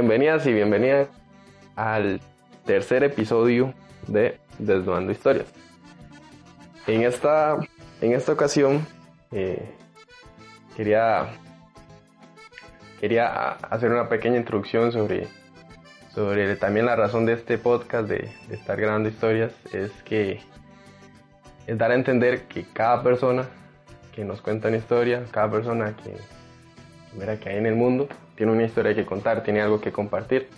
Bienvenidas y bienvenidas al tercer episodio de Desnudando Historias. En esta, en esta ocasión eh, quería, quería hacer una pequeña introducción sobre, sobre también la razón de este podcast, de, de estar grabando historias, es que es dar a entender que cada persona que nos cuenta una historia, cada persona que, mira que hay en el mundo, tiene una historia que contar, tiene algo que compartir.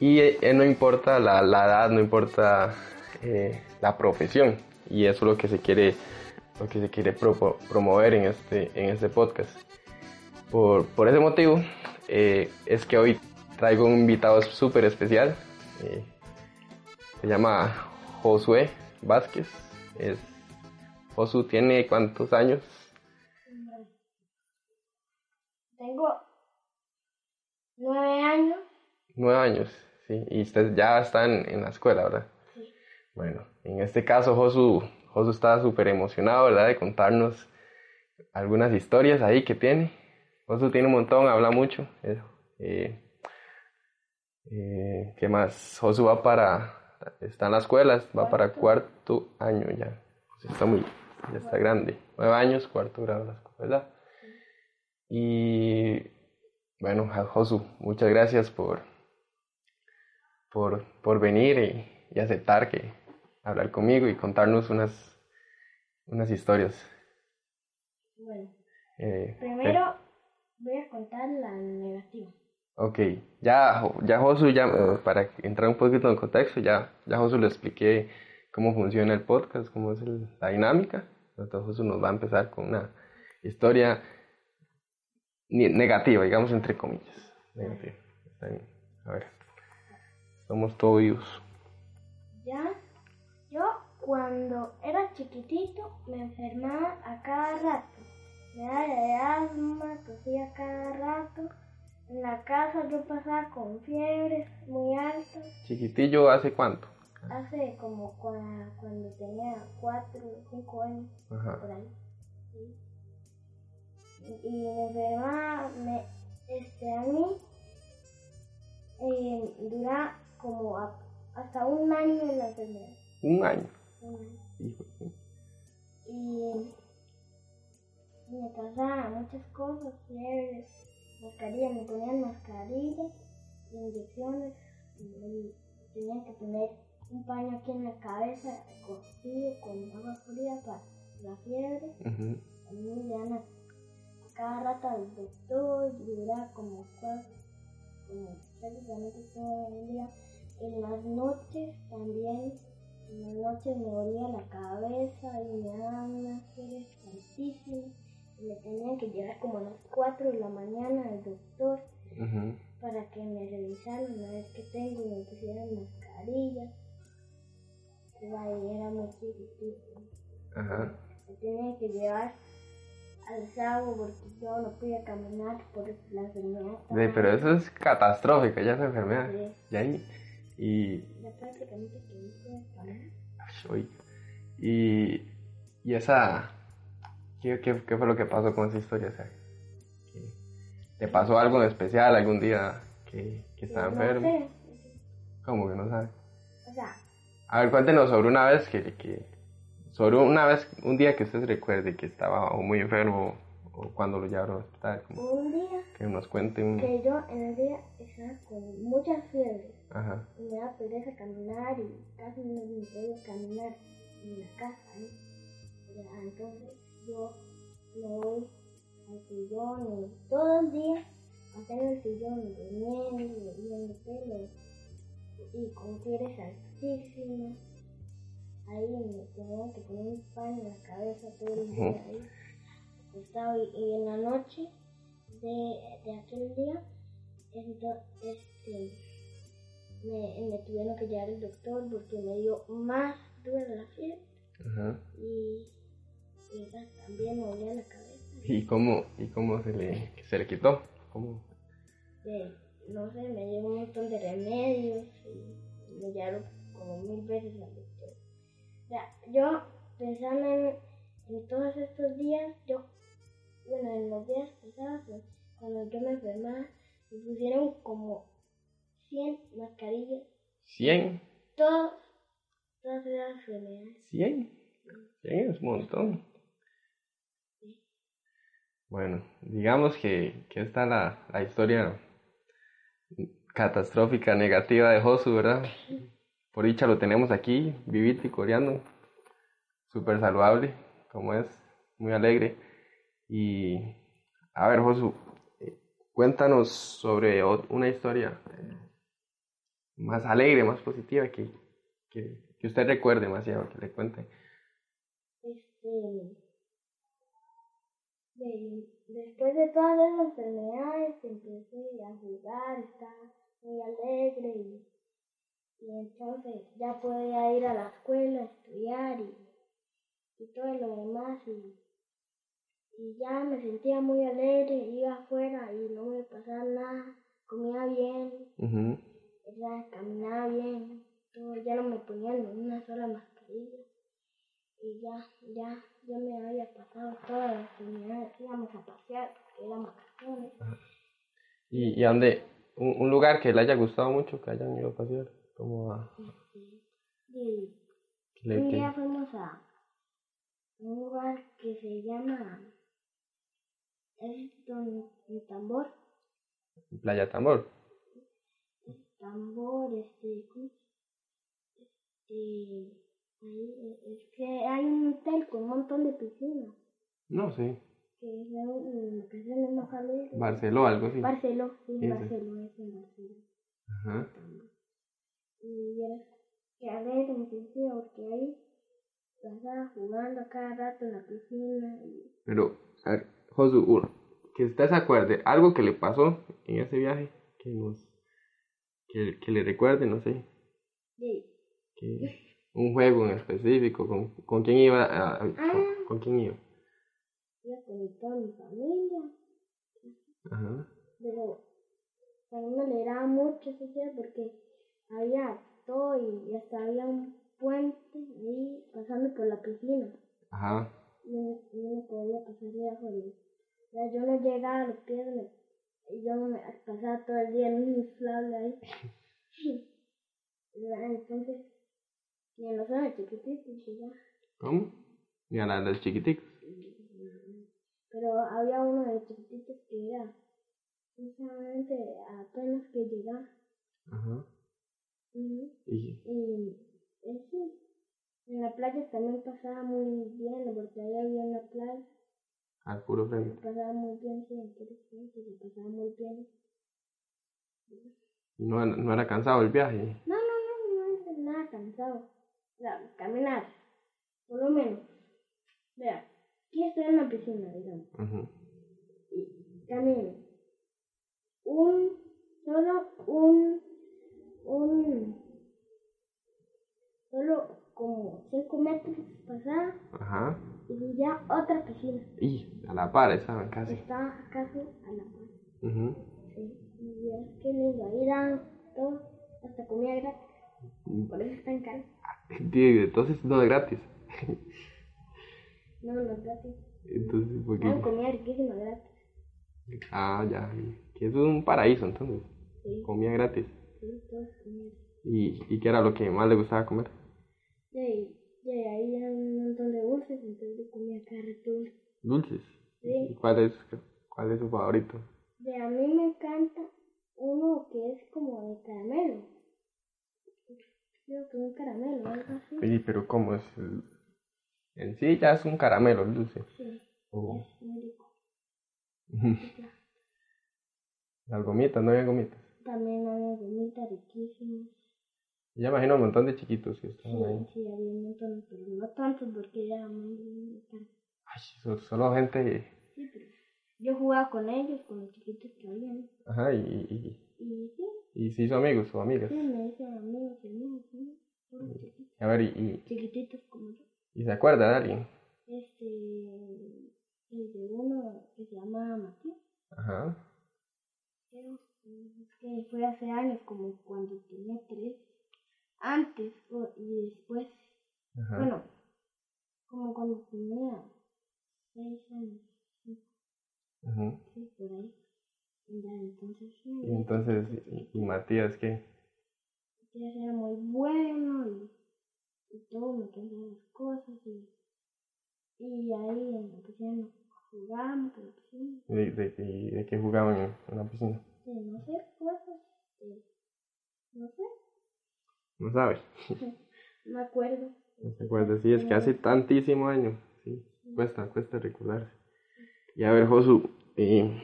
Y eh, no importa la, edad, no importa eh, la profesión. Y eso es lo que se quiere, lo que se quiere pro, promover en este, en este podcast. Por, por ese motivo eh, es que hoy traigo un invitado súper especial. Eh, se llama Josué Vázquez. Es, Josu tiene cuántos años? Tengo nueve años. Nueve años, sí. Y usted ya está en, en la escuela, ¿verdad? Sí. Bueno, en este caso Josu, Josu está súper emocionado, ¿verdad? De contarnos algunas historias ahí que tiene. Josu tiene un montón, habla mucho. Eh, eh, ¿Qué más? Josu va para, está en la escuela, va para cuarto año ya. Está muy, ya está grande. Nueve años, cuarto grado de la escuela. Y bueno, Josu, muchas gracias por, por, por venir y, y, aceptar que hablar conmigo y contarnos unas, unas historias. Bueno, eh, primero sí. voy a contar la negativa. Ok, ya, ya Josu, ya, eh, para entrar un poquito en contexto, ya, ya Josu le expliqué cómo funciona el podcast, cómo es el, la dinámica. Entonces Josu nos va a empezar con una historia negativa, digamos entre comillas. Negativa. Está bien. A ver. Somos todos vivos. Ya, yo cuando era chiquitito me enfermaba a cada rato. Me daba de asma, tosía cada rato. En la casa yo pasaba con fiebres muy altas. ¿Chiquitillo hace cuánto? Hace como cuando, cuando tenía 4 o 5 años. Ajá. Por ahí. ¿sí? Y mi enfermedad me, este, a mí eh, dura como a, hasta un año en la enfermedad. Un año. Un año. Hijo, Y me pasaban muchas cosas, fiebres, mascarillas, me ponían mascarillas, inyecciones, y tenía que poner un paño aquí en la cabeza, cocido con agua fría para la fiebre. Uh -huh. A mí me cada rato al doctor y duraba como cuatro, como prácticamente todo el día. En las noches también, en las noches me dolía la cabeza y me daban unas fiebres altísimas y me tenían que llevar como a las 4 de la mañana al doctor uh -huh. para que me revisaran a ver qué tengo y me pusieran mascarillas. Pero ahí era muy chiquitito. Ajá. Me tenían que llevar al sábado porque yo no podía caminar por la enfermedad. Sí, pero eso es catastrófico, ya esa enfermedad. Sí. Y ahí. Y. Ya prácticamente que no puedo y. Y esa. ¿Qué, qué, ¿Qué, fue lo que pasó con esa historia? O sea, ¿Te pasó algo en especial algún día que, que estaba no enfermo? Sé. ¿Cómo que no sabes? O sea, A ver, cuéntenos sobre una vez que, que sobre una vez, un día que usted se recuerde que estaba o muy enfermo o cuando lo llevaron al hospital. Como un día que nos cuente un... que yo en el día estaba con muchas fiebres Ajá. y me daba pereza caminar y casi no me podía caminar en la casa. ¿eh? Ya, entonces yo me voy al sillón y todo el día pasé en el sillón durmiendo, viendo tele y con fiebres altísimas. Ahí me tenían que poner un pan en la cabeza todo el día ahí. Estaba, y, en la noche de, de aquel día, entonces, este, me, me tuvieron que llevar al doctor porque me dio más dura la fiebre Ajá. y, y también me dolía la cabeza. ¿Y cómo, y cómo se, le, se le quitó? ¿Cómo? De, no sé, me dio un montón de remedios y me llevaron como mil veces al doctor. Sea, yo pensando en, en todos estos días, yo, bueno, en los días pasados, cuando yo me enfermaba, Me pusieron como 100 mascarillas. ¿100? Todas, todas esas enfermedades. ¿100? 100 es un montón. Bueno, digamos que, que esta es la, la historia catastrófica, negativa de Josu, ¿verdad? Por dicha lo tenemos aquí, vivito y coreano, súper saludable, como es, muy alegre. Y, a ver, Josu, eh, cuéntanos sobre una historia eh, más alegre, más positiva, que, que, usted recuerde demasiado, que le cuente. Este, de- después de todas esas enfermedades empecé a jugar, estaba muy alegre y, y entonces ya podía ir a la escuela estudiar y, y todo lo demás y, y ya me sentía muy alegre, iba afuera y no me pasaba nada, comía bien, caminaba bien, todo, ya no me ponían ni una sola mascarilla y ya, ya, ya me había pasado todas las enfermedades, íbamos a pasear, porque eran vacaciones. ¿Y, y a dónde? Un, un lugar que le haya gustado mucho, que hayan ido a pasear, como a... Que le- un que- día fuimos a un lugar que se llama, es donde, el tambor, Playa Tambor. tambor, este, ¿cómo se- este, ahí, es que hay un hotel con un montón de piscinas, No sé, que es en vacaciones más alegres. Barceló, algo así. Barceló, sí. Barceló, es en Barceló. Ajá. Y vieras que alegre me sentía porque ahí pasaba jugando cada rato en la piscina y Pero, a ver, Josu, uno, que usted se acuerde, algo que le pasó en ese viaje, que nos, que, que le recuerde, no sé, y que un juego en específico, con, con quién iba, a- Ah. con quién iba. iba con toda mi familia, Ajá. pero a mí me alegraba mucho ese día porque había todo y hasta había un puente ahí pasando por la piscina. Ajá. y no, y no podía pasar debajo de sea, yo no llegaba a los pies me- y yo me pasaba todo el día en un inflable ahí entonces y en los años chiquititos y ya ¿Cómo? Y a la de los chiquiticos. pero había uno de chiquititos que era sinceramente apenas que llegaba Ajá. Ujú. Y, y en la playa también pasaba muy bien porque ahí había una playa al puro frente. pasaba muy bien siempre se pasaba muy bien Y no, no era cansado el viaje. No, no, no, no es nada cansado. Caminar, por lo menos. Vea, aquí estoy en la piscina, digamos. Y camino. Un, solo un, un, solo como 5 metros pasada Ajá. y ya otra piscina. Y a la par estaban casi. Estaba casi a la par. Ujú. Sí, y es que lindo. Ahí dan todo, hasta comida gratis. Por eso están caros. Tío, entonces no es gratis. No, no es gratis. Entonces, ¿por Dan qué? comida riquísima gratis. Ah, ya. Que eso es un paraíso, entonces. Sí, Comida gratis. Sí, es. ¿Y, ¿Y qué era lo que más le gustaba comer? Y ahí, y ahí hay un montón de dulces, entonces yo comía cada rato dulce. Dulces. ¿Y Sí. cuál es, cuál es su favorito? De a mí me encanta uno que es como de caramelo. Creo que un caramelo, algo así. Sí, pero ¿cómo es? el- En sí ya es un caramelo el dulce. Sí, O- es muy rico. Las gomitas, no había gomitas. También había gomitas riquísimas. Ya imagino un montón de chiquitos que Sí, estaban ahí. sí, había un montón, pero no tantos porque era muy. Ay, so- solo gente. Sí, pero yo jugaba con ellos, con los chiquitos que habían. Ajá, y, y, Y sí, y se hizo amigos o amigas. sí, me dicen amigos y. Todos chiquitos, A ver, y, y, chiquititos como yo. y se acuerda de alguien. Este, el de uno que se llama Matías, Ajá. Años, como cuando tenía tres, antes y después, Ajá. bueno, como cuando tenía seis años, sí, por ahí. Ya, entonces sí. Y entonces, ¿y, y Matías qué? Matías era muy bueno y, y todo me quería las cosas y, y ahí en la piscina jugamos en la piscina. ¿De, de, de, de qué jugaban en, en la piscina? de no sé, cosas, no sé, ¿No sabes? no me acuerdo. No se acuerda, sí, es que hace tantísimo años, sí, cuesta, cuesta recordarse. Y a ver, Josu, eh,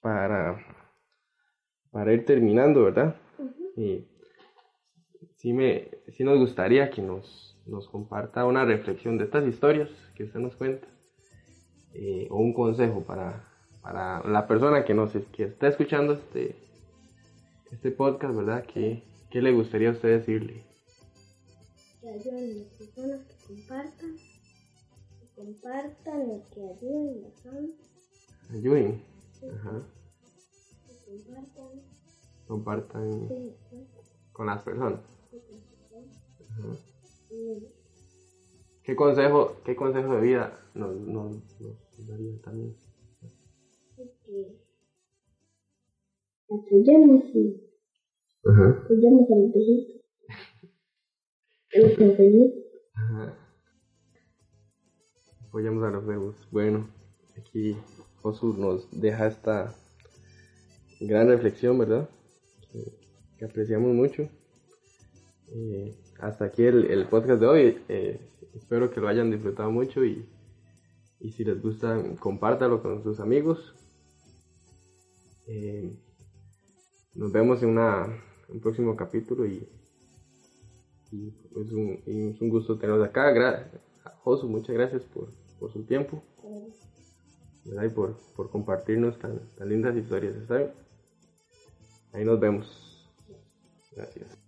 para, para ir terminando, ¿verdad? Eh, sí, me, sí nos gustaría que nos, nos comparta una reflexión de estas historias que usted nos cuenta, eh, o un consejo para, para la persona que, nos, que está escuchando este, este podcast, ¿verdad? ¿Qué, ¿Qué le gustaría a usted decirle? que ayuden a las personas que compartan, que compartan y que ayuden a los Ayuden. Ajá. que compartan, Compartan sí, sí, con las personas. sí, sí, sí. Ajá. ¿Qué consejo, qué consejo de vida nos, nos, nos daría también? Apoyemos y Ajá. apoyemos a los viejitos, a los enfermitos. Ajá. Apoyamos a los nuevos. Bueno, aquí Josu nos deja esta gran reflexión, ¿verdad? Que, que apreciamos mucho. Eh, hasta aquí el, el podcast de hoy. Eh, espero que lo hayan disfrutado mucho y, y si les gusta, compártalo con sus amigos. Eh, nos vemos en una, un próximo capítulo y, es, un, es un gusto tenerlos acá. Gra Josu, muchas gracias por, por su tiempo y por, por compartirnos tan, tan lindas historias. Ahí nos vemos. Gracias.